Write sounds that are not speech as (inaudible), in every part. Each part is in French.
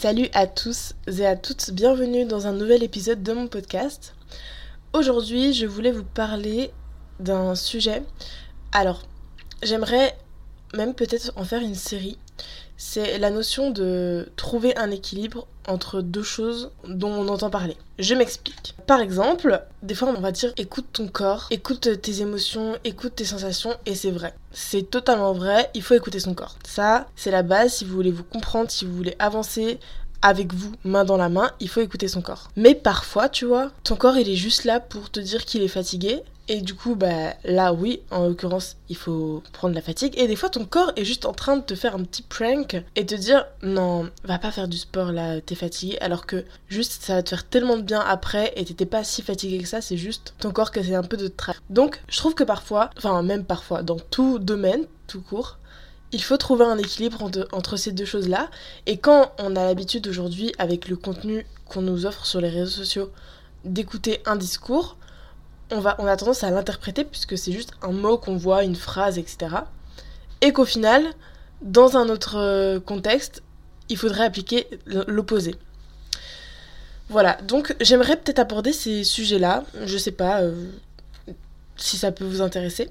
Salut à tous et à toutes, bienvenue dans un nouvel épisode de mon podcast. Aujourd'hui, je voulais vous parler d'un sujet. Alors, j'aimerais même peut-être en faire une série. C'est la notion de trouver un équilibre entre deux choses dont on entend parler. Je m'explique. Par exemple, des fois on va dire écoute ton corps, écoute tes émotions, écoute tes sensations et c'est vrai. C'est totalement vrai, il faut écouter son corps. Ça, c'est la base si vous voulez vous comprendre, si vous voulez avancer avec vous, main dans la main, il faut écouter son corps. Mais parfois, tu vois, ton corps il est juste là pour te dire qu'il est fatigué et du coup, bah là, oui, en l'occurrence, il faut prendre la fatigue. Et des fois, ton corps est juste en train de te faire un petit prank et te dire non, va pas faire du sport là, t'es fatigué. Alors que juste, ça va te faire tellement de bien après et t'étais pas si fatigué que ça, c'est juste ton corps qui un peu de te traire. Donc, je trouve que parfois, enfin, même parfois, dans tout domaine, tout court, il faut trouver un équilibre entre, entre ces deux choses-là. Et quand on a l'habitude aujourd'hui, avec le contenu qu'on nous offre sur les réseaux sociaux, d'écouter un discours, on, a tendance à l'interpréter puisque c'est juste un mot qu'on voit, une phrase, etc. Et qu'au final, dans un autre euh, contexte, il faudrait appliquer l'opposé. Voilà, donc j'aimerais peut-être aborder ces sujets-là. Je sais pas euh, si ça peut vous intéresser.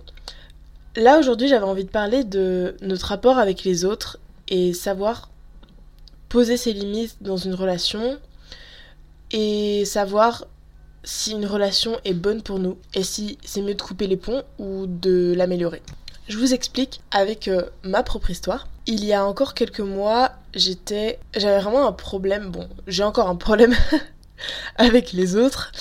Là aujourd'hui, j'avais envie de parler de notre rapport avec les autres et savoir poser ses limites dans une relation et savoir si une relation est bonne pour nous et si c'est mieux de couper les ponts ou de l'améliorer. Je vous explique avec euh, ma propre histoire. Il y a encore quelques mois, j'étais j'avais vraiment un problème. Bon, j'ai encore un problème (laughs) avec les autres,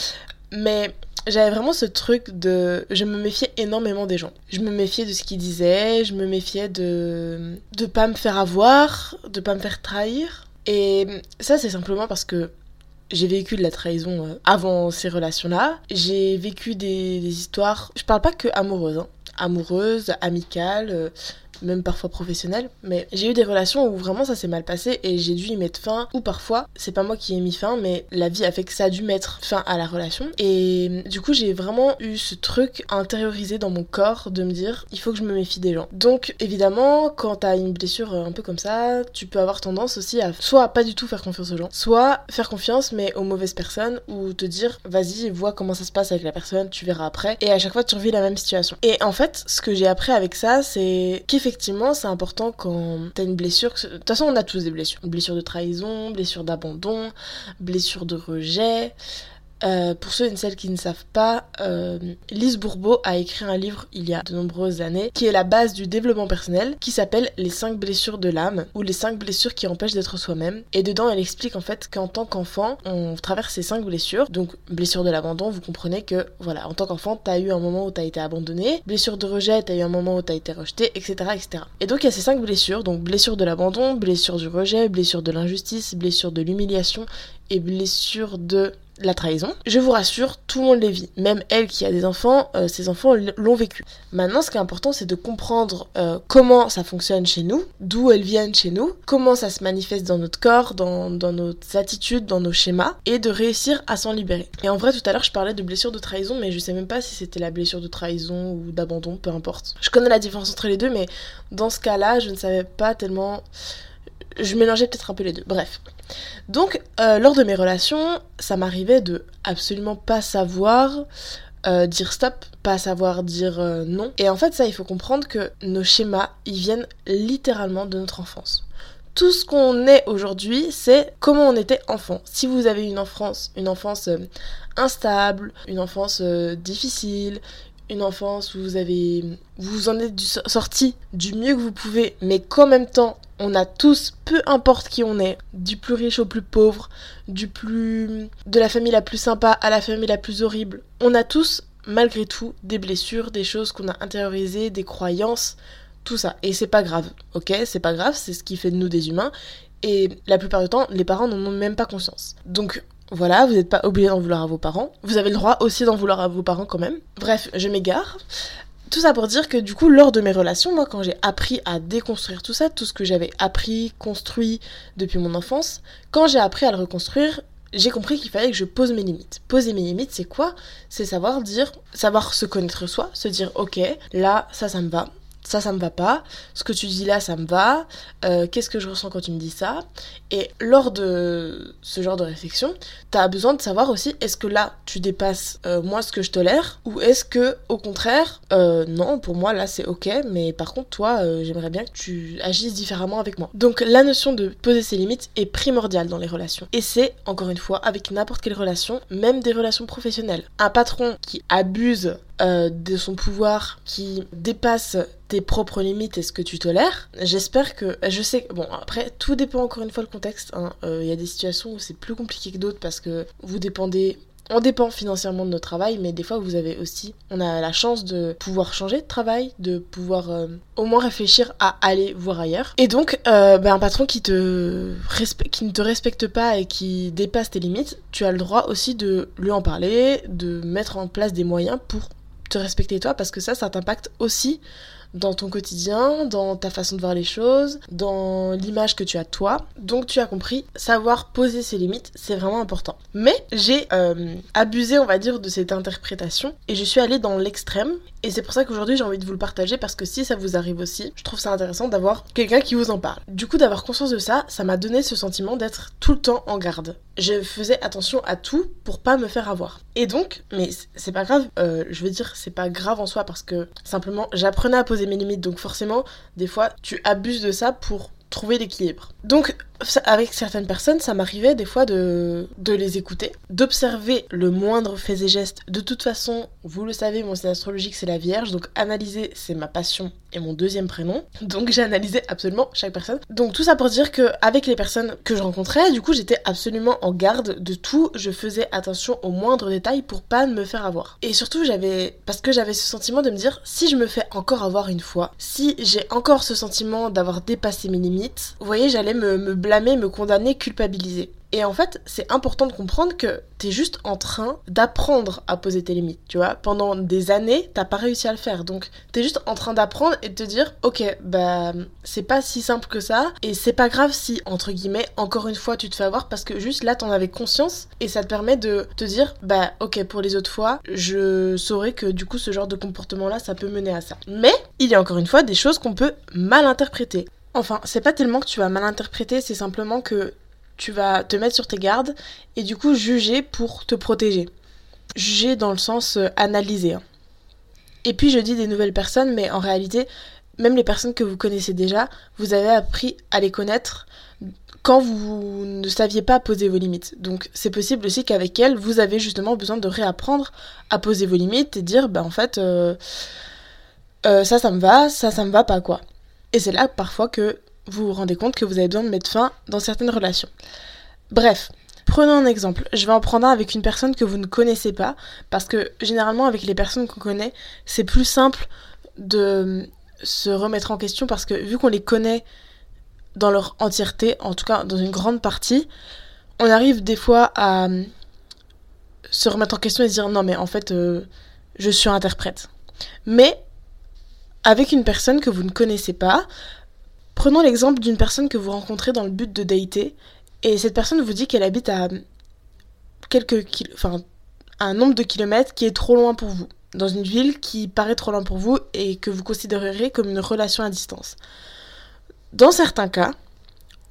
mais j'avais vraiment ce truc de je me méfiais énormément des gens. Je me méfiais de ce qu'ils disaient, je me méfiais de de pas me faire avoir, de pas me faire trahir. Et ça c'est simplement parce que j'ai vécu de la trahison euh, avant ces relations-là. J'ai vécu des, histoires, je parle pas que amoureuses, hein. amoureuses, amicales, euh, même parfois professionnelle, mais j'ai eu des relations où vraiment ça s'est mal passé et j'ai dû y mettre fin, ou parfois, c'est pas moi qui ai mis fin, mais la vie a fait que ça a dû mettre fin à la relation. Et du coup, j'ai vraiment eu ce truc intériorisé dans mon corps de me dire, il faut que je me méfie des gens. Donc, évidemment, quand t'as une blessure un peu comme ça, tu peux avoir tendance aussi à soit pas du tout faire confiance aux gens, soit faire confiance mais aux mauvaises personnes, ou te dire, vas-y, vois comment ça se passe avec la personne, tu verras après. Et à chaque fois, tu revis la même situation. Et en fait, ce que j'ai appris avec ça, c'est qu'effectivement, effectivement, c'est important quand t'as une blessure. De toute façon, on a tous des blessures. Blessure de trahison, blessure d'abandon, blessure de rejet. Euh, pour ceux et celles qui ne savent pas, euh, Lise Bourbeau a écrit un livre il y a de nombreuses années qui est la base du développement personnel qui s'appelle Les 5 blessures de l'âme ou les 5 blessures qui empêchent d'être soi-même. Et dedans, elle explique en fait qu'en tant qu'enfant, on traverse ces 5 blessures. Donc, blessure de l'abandon, vous comprenez que voilà, en tant qu'enfant, t'as eu un moment où t'as été abandonné. Blessure de rejet, t'as eu un moment où t'as été rejeté, etc., etc. Et donc, il y a ces 5 blessures. Donc, blessure de l'abandon, blessure du rejet, blessure de l'injustice, blessure de l'humiliation et blessure de la trahison. Je vous rassure, tout le monde les vit. Même elle qui a des enfants, euh, ses enfants l'ont vécu. Maintenant, ce qui est important, c'est de comprendre euh, comment ça fonctionne chez nous, d'où elles viennent chez nous, comment ça se manifeste dans notre corps, dans, dans nos attitudes, dans nos schémas, et de réussir à s'en libérer. Et en vrai, tout à l'heure, je parlais de blessure de trahison, mais je sais même pas si c'était la blessure de trahison ou d'abandon, peu importe. Je connais la différence entre les deux, mais dans ce cas-là, je ne savais pas tellement je mélangeais peut-être un peu les deux. Bref. Donc, euh, lors de mes relations, ça m'arrivait de absolument pas savoir euh, dire stop, pas savoir dire euh, non. Et en fait, ça, il faut comprendre que nos schémas, ils viennent littéralement de notre enfance. Tout ce qu'on est aujourd'hui, c'est comment on était enfant. Si vous avez une enfance, une enfance instable, une enfance difficile, une enfance où vous avez vous en êtes sorti du mieux que vous pouvez mais qu'en même temps on a tous peu importe qui on est du plus riche au plus pauvre du plus de la famille la plus sympa à la famille la plus horrible on a tous malgré tout des blessures des choses qu'on a intériorisées des croyances tout ça. Et c'est pas grave ok? C'est pas grave c'est ce qui fait de nous des humains. Et la plupart du temps les parents n'en ont même pas conscience. Donc voilà, vous n'êtes pas obligé d'en vouloir à vos parents. Vous avez le droit aussi d'en vouloir à vos parents quand même. Bref, je m'égare. Tout ça pour dire que du coup, lors de mes relations, moi, quand j'ai appris à déconstruire tout ça, tout ce que j'avais appris, construit depuis mon enfance, quand j'ai appris à le reconstruire, j'ai compris qu'il fallait que je pose mes limites. Poser mes limites, c'est quoi? C'est savoir dire, savoir se connaître soi, se dire, ok, là, ça, ça me va, ça, ça me va pas, ce que tu dis là, ça me va, euh, qu'est-ce que je ressens quand tu me dis ça? Et lors de ce genre de réflexion, tu as besoin de savoir aussi, est-ce que là, tu dépasses euh, moi ce que je tolère, ou est-ce que, au contraire, euh, non, pour moi, là, c'est ok, mais par contre, toi, j'aimerais bien que tu agisses différemment avec moi. Donc, la notion de poser ses limites est primordiale dans les relations. Et c'est, encore une fois, avec n'importe quelle relation, même des relations professionnelles. Un patron qui abuse de son pouvoir, qui dépasse tes propres limites et ce que tu tolères. J'espère que. Je sais. Bon, après, tout dépend encore une fois le contexte. Il hein. euh, y a des situations où c'est plus compliqué que d'autres parce que vous dépendez. On dépend financièrement de notre travail, mais des fois vous avez aussi, on a la chance de pouvoir changer de travail, de pouvoir euh, au moins réfléchir à aller voir ailleurs. Et donc, euh, ben, un patron qui te qui ne te respecte pas et qui dépasse tes limites, tu as le droit aussi de lui en parler, de mettre en place des moyens pour te respecter toi, parce que ça, ça t'impacte aussi dans ton quotidien, dans ta façon de voir les choses, dans l'image que tu as de toi. Donc tu as compris, savoir poser ses limites, c'est vraiment important. Mais j'ai euh, abusé, on va dire, de cette interprétation et je suis allée dans l'extrême. Et c'est pour ça qu'aujourd'hui j'ai envie de vous le partager parce que si ça vous arrive aussi, je trouve ça intéressant d'avoir quelqu'un qui vous en parle. Du coup, d'avoir conscience de ça, ça m'a donné ce sentiment d'être tout le temps en garde. Je faisais attention à tout pour pas me faire avoir. Et donc, mais c'est pas grave, euh, je veux dire, c'est pas grave en soi parce que simplement j'apprenais à poser mes limites. Donc forcément, des fois, tu abuses de ça pour trouver l'équilibre. Donc avec certaines personnes, ça m'arrivait des fois de, les écouter, d'observer le moindre fait et geste. De toute façon, vous le savez, mon signe astrologique c'est la Vierge, donc analyser c'est ma passion et mon deuxième prénom. Donc (laughs) j'ai analysé absolument chaque personne. Donc tout ça pour dire que avec les personnes que je rencontrais, du coup j'étais absolument en garde de tout. Je faisais attention aux moindres détails pour pas me faire avoir. Et surtout j'avais parce que j'avais ce sentiment de me dire si je me fais encore avoir une fois, si j'ai encore ce sentiment d'avoir dépassé mes limites, vous voyez j'allais me, me blâmer, me condamner, culpabiliser. Et en fait, c'est important de comprendre que t'es juste en train d'apprendre à poser tes limites, tu vois. Pendant des années, t'as pas réussi à le faire. Donc, t'es juste en train d'apprendre et de te dire, ok, bah, c'est pas si simple que ça. Et c'est pas grave si, entre guillemets, encore une fois, tu te fais avoir parce que juste là, t'en avais conscience et ça te permet de te dire, bah, ok, pour les autres fois, je saurais que du coup, ce genre de comportement-là, ça peut mener à ça. Mais, il y a encore une fois des choses qu'on peut mal interpréter. Enfin, c'est pas tellement que tu vas mal interpréter, c'est simplement que tu vas te mettre sur tes gardes et du coup juger pour te protéger. Juger dans le sens euh, analyser. Hein. Et puis je dis des nouvelles personnes, mais en réalité, même les personnes que vous connaissez déjà, vous avez appris à les connaître quand vous ne saviez pas poser vos limites. Donc c'est possible aussi qu'avec elles, vous avez justement besoin de réapprendre à poser vos limites et dire, bah en fait, euh, euh, ça, ça me va, ça, ça me va pas, quoi. Et c'est là parfois que vous vous rendez compte que vous avez besoin de mettre fin dans certaines relations. Bref, prenons un exemple. Je vais en prendre un avec une personne que vous ne connaissez pas, parce que généralement avec les personnes qu'on connaît, c'est plus simple de se remettre en question, parce que vu qu'on les connaît dans leur entièreté, en tout cas dans une grande partie, on arrive des fois à se remettre en question et se dire non mais en fait euh, je suis interprète. Mais avec une personne que vous ne connaissez pas. Prenons l'exemple d'une personne que vous rencontrez dans le but de dater et cette personne vous dit qu'elle habite à quelques enfin un nombre de kilomètres qui est trop loin pour vous, dans une ville qui paraît trop loin pour vous et que vous considérerez comme une relation à distance. Dans certains cas,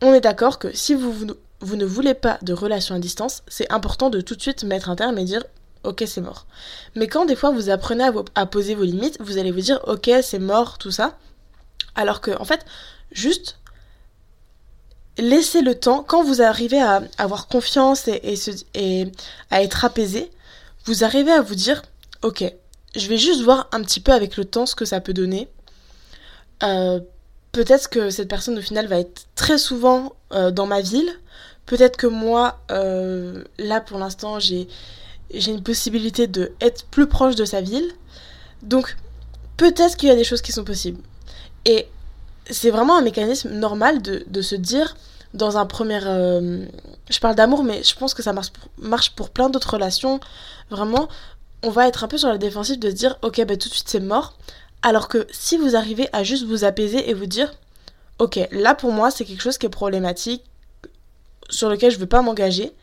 on est d'accord que si vous, vous ne voulez pas de relation à distance, c'est important de tout de suite mettre un terme et dire ok c'est mort. Mais quand des fois vous apprenez à, poser vos limites, vous allez vous dire ok c'est mort, tout ça. Alors que en fait, juste laissez le temps, quand vous arrivez à avoir confiance et, à être apaisé, vous arrivez à vous dire ok, je vais juste voir un petit peu avec le temps ce que ça peut donner. Euh, peut-être que cette personne au final va être très souvent euh, dans ma ville. Peut-être que moi, euh, là pour l'instant, j'ai j'ai une possibilité de être plus proche de sa ville. Donc, peut-être qu'il y a des choses qui sont possibles. Et c'est vraiment un mécanisme normal de, se dire, dans un premier... Euh, je parle d'amour, mais je pense que ça marche pour, marche pour plein d'autres relations. Vraiment, on va être un peu sur la défensive de se dire, ok, bah tout de suite c'est mort. Alors que si vous arrivez à juste vous apaiser et vous dire, ok, là pour moi c'est quelque chose qui est problématique, sur lequel je ne veux pas m'engager.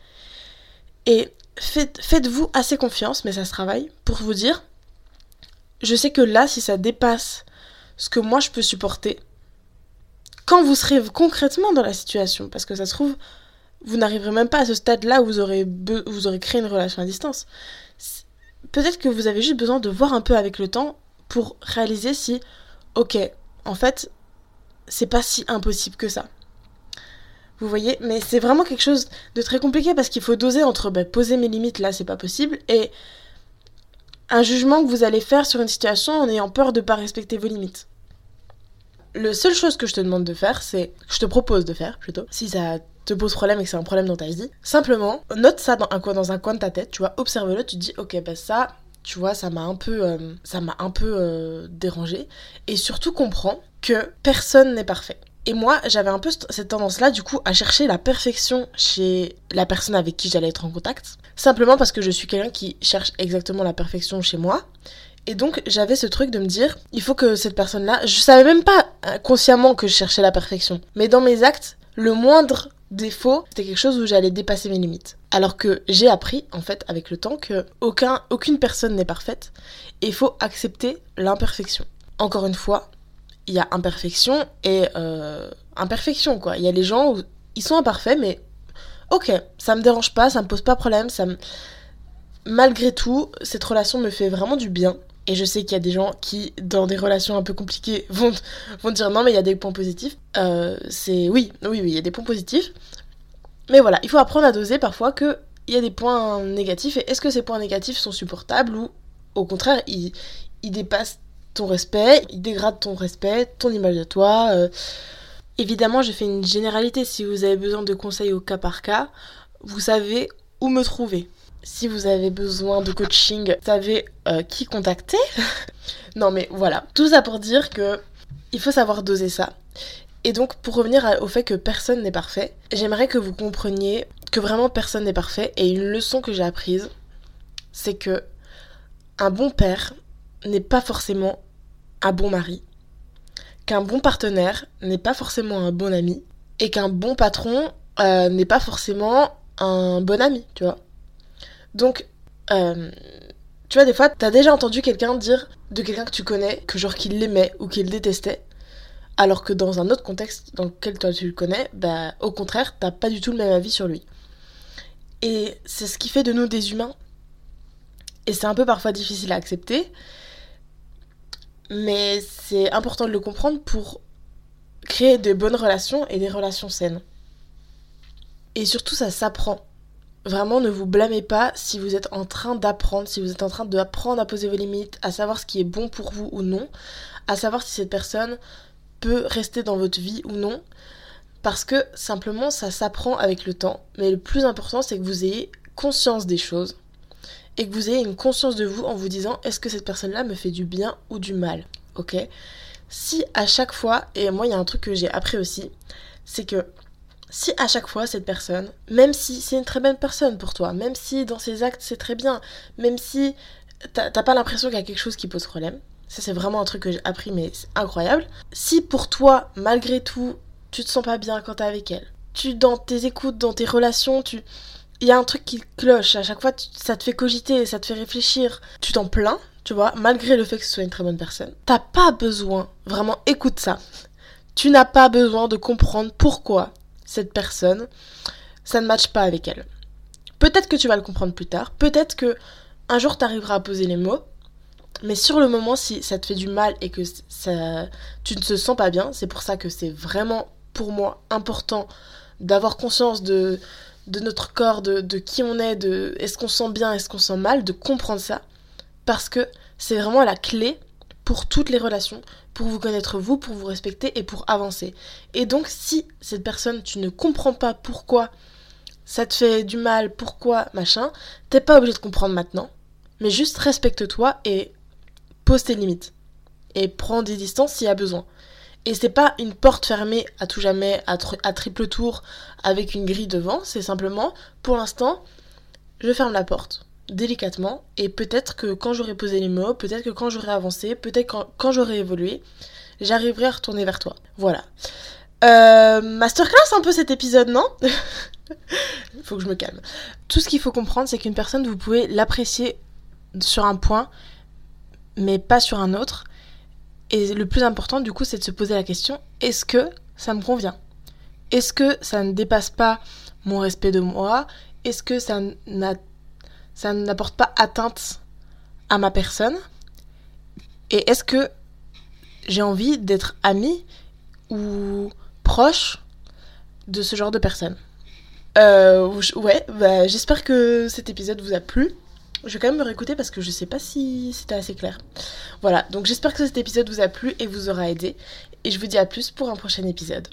Et faites, vous assez confiance, mais ça se travaille, pour vous dire, je sais que là, si ça dépasse ce que moi je peux supporter quand vous serez concrètement dans la situation. Parce que ça se trouve, vous n'arriverez même pas à ce stade-là où vous aurez, vous aurez créé une relation à distance. Peut-être que vous avez juste besoin de voir un peu avec le temps pour réaliser si, ok, en fait, c'est pas si impossible que ça. Vous voyez Mais c'est vraiment quelque chose de très compliqué parce qu'il faut doser entre bah, poser mes limites, là c'est pas possible, et un jugement que vous allez faire sur une situation en ayant peur de pas respecter vos limites. Le seule chose que je te demande de faire, c'est. Je te propose de faire plutôt, si ça te pose problème et que c'est un problème dans ta vie, simplement note ça dans un coin, de ta tête, tu vois, observe-le, tu dis, ok, bah ça, tu vois, ça m'a un peu, euh, euh, dérangé, et surtout comprends que personne n'est parfait. Et moi, j'avais un peu cette tendance-là, du coup, à chercher la perfection chez la personne avec qui j'allais être en contact. Simplement parce que je suis quelqu'un qui cherche exactement la perfection chez moi. Et donc, j'avais ce truc de me dire, il faut que cette personne-là, je savais même pas euh, consciemment que je cherchais la perfection. Mais dans mes actes, le moindre défaut, c'était quelque chose où j'allais dépasser mes limites. Alors que j'ai appris, en fait, avec le temps, que personne n'est parfaite et il faut accepter l'imperfection. Encore une fois, il y a imperfection et euh, imperfection, quoi. Il y a les gens où ils sont imparfaits, mais ok, ça me dérange pas, ça me pose pas problème, ça. Malgré tout, cette relation me fait vraiment du bien. Et je sais qu'il y a des gens qui, dans des relations un peu compliquées, (laughs) vont, vont dire non, mais il y a des points positifs. Euh, c'est oui, oui, oui, il y a des points positifs. Mais voilà, il faut apprendre à doser parfois qu'il y a des points négatifs. Et est-ce que ces points négatifs sont supportables ou au contraire, ils, ils dépassent ton respect, ils dégradent ton respect, ton image de toi. Euh. Évidemment, je fais une généralité. Si vous avez besoin de conseils au cas par cas, vous savez où me trouver. Si vous avez besoin de coaching, vous savez euh, qui contacter. (laughs) non mais voilà, tout ça pour dire que il faut savoir doser ça. Et donc pour revenir au fait que personne n'est parfait, j'aimerais que vous compreniez que vraiment personne n'est parfait et une leçon que j'ai apprise, c'est que un bon père n'est pas forcément un bon mari, qu'un bon partenaire n'est pas forcément un bon ami, et qu'un bon patron euh, n'est pas forcément un bon ami, tu vois. Donc, euh, tu vois, des fois, t'as déjà entendu quelqu'un dire de quelqu'un que tu connais que genre qu'il l'aimait ou qu'il détestait, alors que dans un autre contexte dans lequel toi tu le connais, bah au contraire, t'as pas du tout le même avis sur lui. Et c'est ce qui fait de nous des humains. Et c'est un peu parfois difficile à accepter, mais c'est important de le comprendre pour créer de bonnes relations et des relations saines. Et surtout, ça s'apprend. Vraiment, ne vous blâmez pas si vous êtes en train d'apprendre, si vous êtes en train d'apprendre à poser vos limites, à savoir ce qui est bon pour vous ou non, à savoir si cette personne peut rester dans votre vie ou non. Parce que simplement, ça s'apprend avec le temps. Mais le plus important, c'est que vous ayez conscience des choses et que vous ayez une conscience de vous en vous disant est-ce que cette personne-là me fait du bien ou du mal Ok? Si à chaque fois, et moi il y a un truc que j'ai appris aussi, c'est que si à chaque fois cette personne, même si c'est une très bonne personne pour toi, même si dans ses actes c'est très bien, même si t'as pas l'impression qu'il y a quelque chose qui pose problème, ça c'est vraiment un truc que j'ai appris mais c'est incroyable, si pour toi malgré tout tu te sens pas bien quand t'es avec elle, tu dans tes écoutes, dans tes relations, tu il y a un truc qui cloche. À chaque fois, ça te fait cogiter, ça te fait réfléchir. Tu t'en plains, tu vois, malgré le fait que ce soit une très bonne personne. T'as pas besoin, vraiment, écoute ça. Tu n'as pas besoin de comprendre pourquoi cette personne, ça ne matche pas avec elle. Peut-être que tu vas le comprendre plus tard. Peut-être que un jour t'arriveras à poser les mots. Mais sur le moment, si ça te fait du mal et que ça, tu ne te sens pas bien, c'est pour ça que c'est vraiment pour moi important d'avoir conscience de, de notre corps, de, qui on est, de est-ce qu'on sent bien, est-ce qu'on sent mal, de comprendre ça. Parce que c'est vraiment la clé pour toutes les relations, pour vous connaître vous, pour vous respecter et pour avancer. Et donc si cette personne, tu ne comprends pas pourquoi ça te fait du mal, pourquoi, machin, t'es pas obligé de comprendre maintenant, mais juste respecte-toi et pose tes limites. Et prends des distances s'il y a besoin. Et c'est pas une porte fermée à tout jamais, à, triple tour, avec une grille devant. C'est simplement, pour l'instant, je ferme la porte délicatement. Et peut-être que quand j'aurai posé les mots, peut-être que quand j'aurai avancé, peut-être quand, quand j'aurai évolué, j'arriverai à retourner vers toi. Voilà. Euh, masterclass un peu cet épisode, non? (laughs) Faut que je me calme. Tout ce qu'il faut comprendre, c'est qu'une personne, vous pouvez l'apprécier sur un point, mais pas sur un autre. Et le plus important, du coup, c'est de se poser la question, est-ce que ça me convient? Est-ce que ça ne dépasse pas mon respect de moi? Est-ce que ça n'apporte pas atteinte à ma personne? Et est-ce que j'ai envie d'être amie ou proche de ce genre de personne? Euh, Ouais, bah, j'espère que cet épisode vous a plu. Je vais quand même me réécouter parce que je sais pas si c'était assez clair. Voilà, donc j'espère que cet épisode vous a plu et vous aura aidé. Et je vous dis à plus pour un prochain épisode.